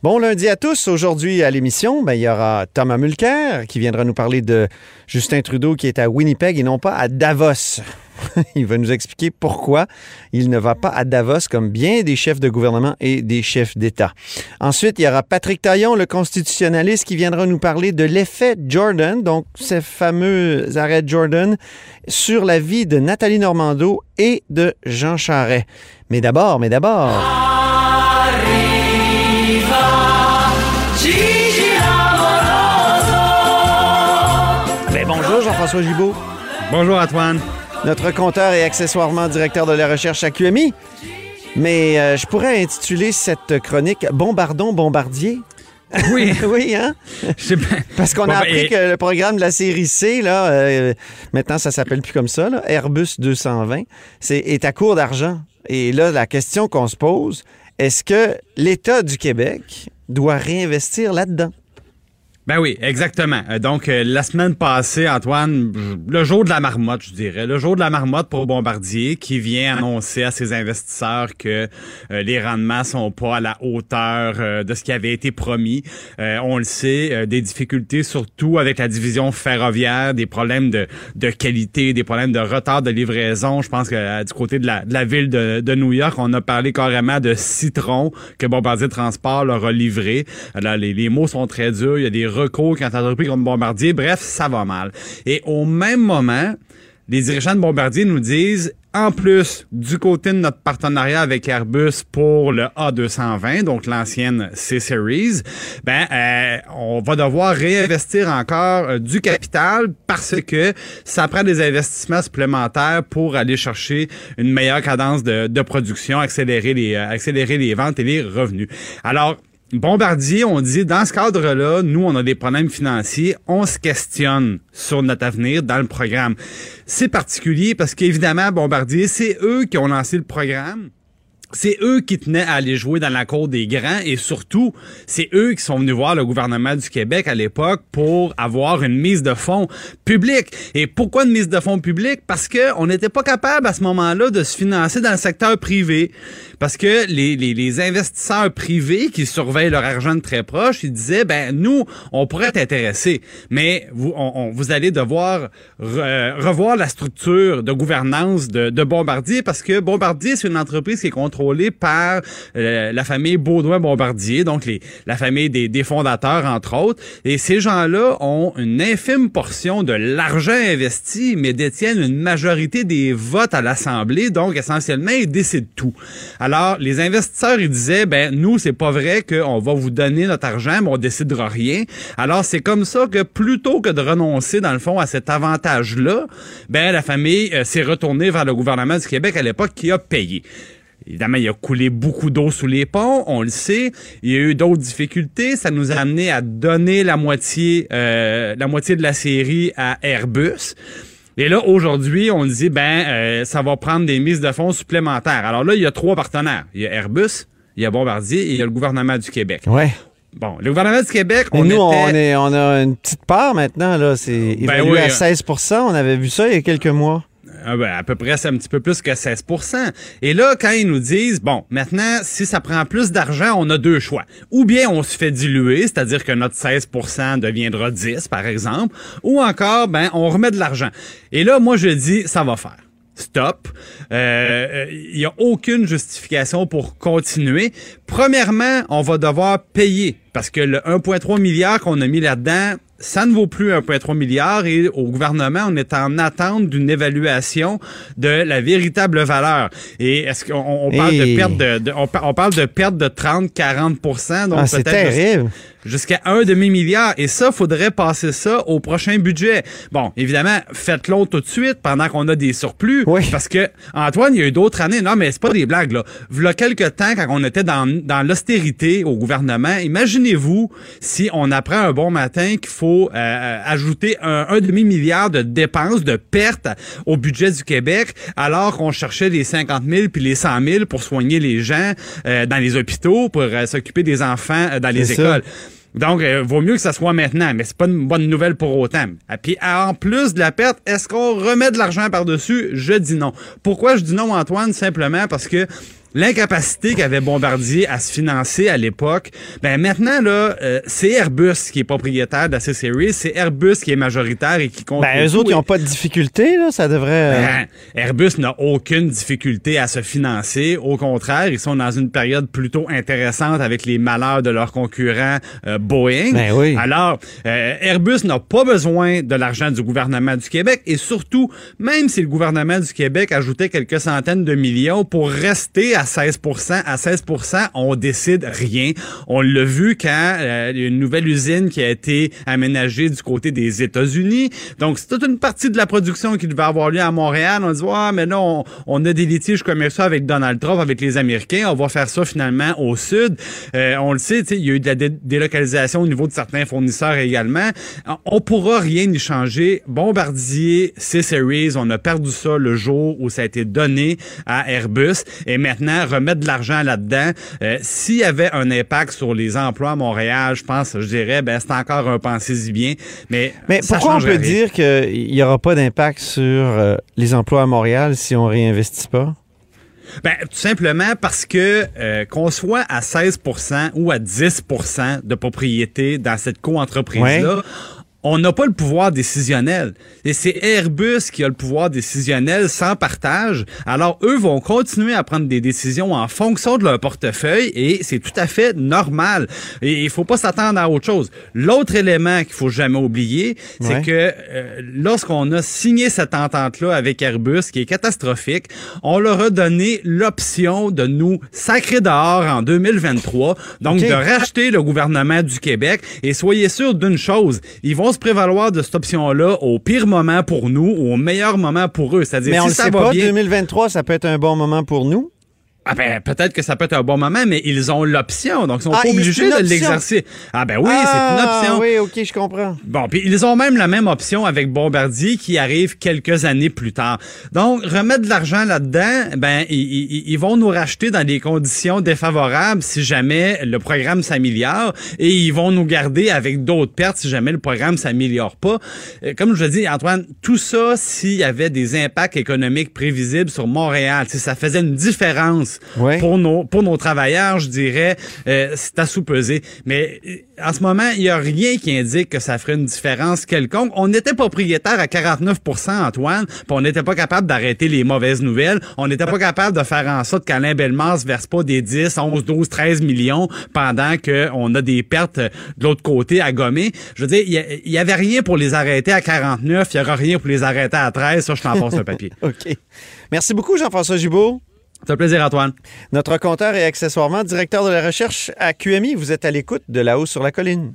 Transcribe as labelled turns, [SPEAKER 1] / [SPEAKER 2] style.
[SPEAKER 1] Bon lundi à tous. Aujourd'hui à l'émission, ben, il y aura Thomas Mulcair qui viendra nous parler de Justin Trudeau qui est à Winnipeg et non pas à Davos. il va nous expliquer pourquoi il ne va pas à Davos comme bien des chefs de gouvernement et des chefs d'État. Ensuite, il y aura Patrick Taillon, le constitutionnaliste, qui viendra nous parler de l'effet Jordan, donc ces fameux arrêts Jordan, sur la vie de Nathalie Normando et de Jean Charest. Mais d'abord, mais d'abord... bonjour Jean-François Gibault.
[SPEAKER 2] Bonjour Antoine.
[SPEAKER 1] Notre compteur et accessoirement directeur de la recherche à QMI. Mais euh, je pourrais intituler cette chronique Bombardon Bombardier.
[SPEAKER 2] Oui.
[SPEAKER 1] oui, hein? Parce qu'on
[SPEAKER 2] Bon,
[SPEAKER 1] a
[SPEAKER 2] ben,
[SPEAKER 1] appris
[SPEAKER 2] et-
[SPEAKER 1] que le programme de la série C, là, euh, maintenant ça s'appelle plus comme ça, là, Airbus 220, c'est, est à court d'argent. Et là, la question qu'on se pose, est-ce que l'État du Québec doit réinvestir là-dedans?
[SPEAKER 2] Ben oui, exactement. Euh, Donc, euh, la semaine passée, Antoine, le jour de la marmotte, je dirais, le jour de la marmotte pour Bombardier, qui vient annoncer à ses investisseurs que euh, les rendements sont pas à la hauteur euh, de ce qui avait été promis. Euh, on le sait, euh, des difficultés surtout avec la division ferroviaire, des problèmes de, de qualité, des problèmes de retard de livraison. Je pense que du côté de la, de la ville de, de New York, on a parlé carrément de citron que Bombardier Transport leur a livré. Là, les, les mots sont très durs. Il y a des recours quand entrepris comme Bombardier. Bref, ça va mal. Et au même moment, les dirigeants de Bombardier nous disent, en plus du côté de notre partenariat avec Airbus pour le A220, donc l'ancienne C-Series, ben euh, on va devoir réinvestir encore euh, du capital parce que ça prend des investissements supplémentaires pour aller chercher une meilleure cadence de, de production, accélérer les euh, accélérer les ventes et les revenus. Alors Bombardier, on dit, dans ce cadre-là, nous, on a des problèmes financiers, on se questionne sur notre avenir dans le programme. C'est particulier parce qu'évidemment, Bombardier, c'est eux qui ont lancé le programme. C'est eux qui tenaient à aller jouer dans la cour des grands et surtout, c'est eux qui sont venus voir le gouvernement du Québec à l'époque pour avoir une mise de fonds publique. Et pourquoi une mise de fonds publique? Parce que on n'était pas capable à ce moment-là de se financer dans le secteur privé. Parce que les, les, les investisseurs privés qui surveillent leur argent de très proche, ils disaient, ben nous, on pourrait être intéressés, mais vous, on, on- vous allez devoir re- revoir la structure de gouvernance de, de Bombardier parce que Bombardier, c'est une entreprise qui est contrôlée par euh, la famille Baudouin-Bombardier, donc les, la famille des, des fondateurs, entre autres. Et ces gens-là ont une infime portion de l'argent investi, mais détiennent une majorité des votes à l'Assemblée, donc essentiellement, ils décident tout. Alors, les investisseurs, ils disaient, ben nous, c'est pas vrai qu'on va vous donner notre argent, mais on décidera rien. Alors, c'est comme ça que plutôt que de renoncer, dans le fond, à cet avantage-là, ben la famille euh, s'est retournée vers le gouvernement du Québec à l'époque qui a payé. Évidemment, il a coulé beaucoup d'eau sous les ponts, on le sait. Il y a eu d'autres difficultés. Ça nous a amené à donner la moitié, euh, la moitié de la série à Airbus. Et là, aujourd'hui, on dit, ben, euh, ça va prendre des mises de fonds supplémentaires. Alors là, il y a trois partenaires. Il y a Airbus, il y a Bombardier et il y a le gouvernement du Québec.
[SPEAKER 1] Ouais.
[SPEAKER 2] Bon, le gouvernement du Québec, on
[SPEAKER 1] nous,
[SPEAKER 2] était...
[SPEAKER 1] on, est, on a une petite part maintenant, là. C'est évalué
[SPEAKER 2] oui,
[SPEAKER 1] à
[SPEAKER 2] euh,
[SPEAKER 1] 16% On avait vu ça il y a quelques mois.
[SPEAKER 2] Ah ben, à peu près, c'est un petit peu plus que 16% Et là, quand ils nous disent, bon, maintenant, si ça prend plus d'argent, on a deux choix. Ou bien on se fait diluer, c'est-à-dire que notre 16% deviendra 10, par exemple, ou encore, ben, on remet de l'argent. Et là, moi, je dis, ça va faire. Stop. Euh, Il y a aucune justification pour continuer. Premièrement, on va devoir payer parce que le 1,3 milliard qu'on a mis là-dedans, ça ne vaut plus 1,3 milliard et au gouvernement, on est en attente d'une évaluation de la véritable valeur. Et est-ce qu'on on parle
[SPEAKER 1] Et-
[SPEAKER 2] de perte de, de- on, par- on parle de perte de 30-40% donc
[SPEAKER 1] Ah, c'est
[SPEAKER 2] peut-être
[SPEAKER 1] terrible.
[SPEAKER 2] jusqu'à un demi-milliard. Et ça, faudrait passer ça au prochain budget. Bon, évidemment, faites-le tout de suite pendant qu'on a des surplus.
[SPEAKER 1] Oui.
[SPEAKER 2] Parce que, Antoine, il y a eu d'autres années. Non, mais c'est pas des blagues, là. V'là quelques temps, quand on était dans, dans l'austérité au gouvernement, imaginez-vous si on apprend un bon matin qu'il faut euh, ajouter un, un demi-milliard de dépenses, de pertes au budget du Québec, alors qu'on cherchait les 50 000 puis les 100 000 pour soigner les gens euh, dans les hôpitaux, pour euh, s'occuper des enfants euh, dans les
[SPEAKER 1] ça.
[SPEAKER 2] écoles. Donc, euh, vaut mieux que ça soit maintenant, mais c'est pas une bonne nouvelle pour autant. Et puis, en plus de la perte, est-ce qu'on remet de l'argent par-dessus? Je dis non. Pourquoi je dis non, Antoine? Simplement parce que l'incapacité qu'avait Bombardier à se financer à l'époque, ben maintenant là, euh, c'est Airbus qui est propriétaire de la C-Series, c'est Airbus qui est majoritaire et qui compte.
[SPEAKER 1] Ben eux autres, ils n'ont pas de difficulté, là, ça devrait. Euh,
[SPEAKER 2] ben, Airbus n'a aucune difficulté à se financer. Au contraire, ils sont dans une période plutôt intéressante avec les malheurs de leurs concurrents euh, Boeing.
[SPEAKER 1] Ben oui.
[SPEAKER 2] Alors, Airbus n'a pas besoin de l'argent du gouvernement du Québec et surtout, même si le gouvernement du Québec ajoutait quelques centaines de millions pour rester à 16 À 16 on décide rien. On l'a vu quand euh, une nouvelle usine qui a été aménagée du côté des États-Unis. Donc, c'est toute une partie de la production qui devait avoir lieu à Montréal. On dit, ah, mais là, on, a des litiges commerciaux avec Donald Trump, avec les Américains. On va faire ça finalement au sud. Euh, on le sait, il y a eu de la délocalisation au niveau de certains fournisseurs également. On pourra rien y changer. Bombardier, C-Series, on a perdu ça le jour où ça a été donné à Airbus. Et maintenant, remettre de l'argent là-dedans. Euh, s'il y avait un impact sur les emplois à Montréal, je pense, je dirais, ben c'est encore un pensez-y bien. Mais,
[SPEAKER 1] mais pourquoi on peut dire qu'il n'y aura pas d'impact sur euh, les emplois à Montréal si on réinvestit pas?
[SPEAKER 2] Ben, tout simplement parce que euh, qu'on soit à 16% ou à 10% de propriété dans cette co-entreprise-là, on n'a pas le pouvoir décisionnel. Et c'est Airbus qui a le pouvoir décisionnel sans partage. Alors, eux vont continuer à prendre des décisions en fonction de leur portefeuille et c'est tout à fait normal. Et il faut pas s'attendre à autre chose. L'autre élément qu'il faut jamais oublier, c'est que euh, lorsqu'on a signé cette entente-là avec Airbus, qui est catastrophique, on leur a donné l'option de nous sacrer dehors en 2023, donc de racheter le gouvernement du Québec. Et soyez sûr d'une chose, ils vont se prévaloir de cette option-là au pire moment pour nous ou au meilleur moment pour eux. C'est-à-dire,
[SPEAKER 1] Mais
[SPEAKER 2] on
[SPEAKER 1] si ça
[SPEAKER 2] sait
[SPEAKER 1] va
[SPEAKER 2] pas, bien,
[SPEAKER 1] 2023, ça peut être un bon moment pour nous.
[SPEAKER 2] Ah ben, peut-être que ça peut être un bon moment, mais ils ont l'option, donc ils sont
[SPEAKER 1] Ah,
[SPEAKER 2] pas obligés de l'exercer. Ah ben oui,
[SPEAKER 1] Ah,
[SPEAKER 2] c'est une option.
[SPEAKER 1] Oui, OK, je comprends.
[SPEAKER 2] Bon, puis ils ont même la même option avec Bombardier qui arrive quelques années plus tard. Donc, remettre de l'argent là-dedans, ben, ils, vont nous racheter dans des conditions défavorables si jamais le programme s'améliore et ils vont nous garder avec d'autres pertes si jamais le programme s'améliore pas. Euh, Comme je dis, Antoine, tout ça, s'il y avait des impacts économiques prévisibles sur Montréal, si ça faisait une différence Pour nos pour nos travailleurs, je dirais, euh, c'est à sous-peser. Mais euh, en ce moment, il y a rien qui indique que ça ferait une différence quelconque. On était propriétaire à 49% Antoine, puis on n'était pas capable d'arrêter les mauvaises nouvelles. On n'était pas capable de faire en sorte qu'Alain Bellemare se verse pas des 10, 11, 12, 13 millions pendant qu'on a des pertes de l'autre côté à gommer. Je veux dire, il y a- il y, avait rien pour les arrêter à 49, il y aura rien pour les arrêter à 13. Ça, je t'en passe un papier.
[SPEAKER 1] OK. Merci beaucoup, Jean-François Gibault.
[SPEAKER 2] C'est un plaisir, Antoine.
[SPEAKER 1] Notre compteur et accessoirement directeur de la recherche à QMI. Vous êtes à l'écoute de La Haut sur la colline.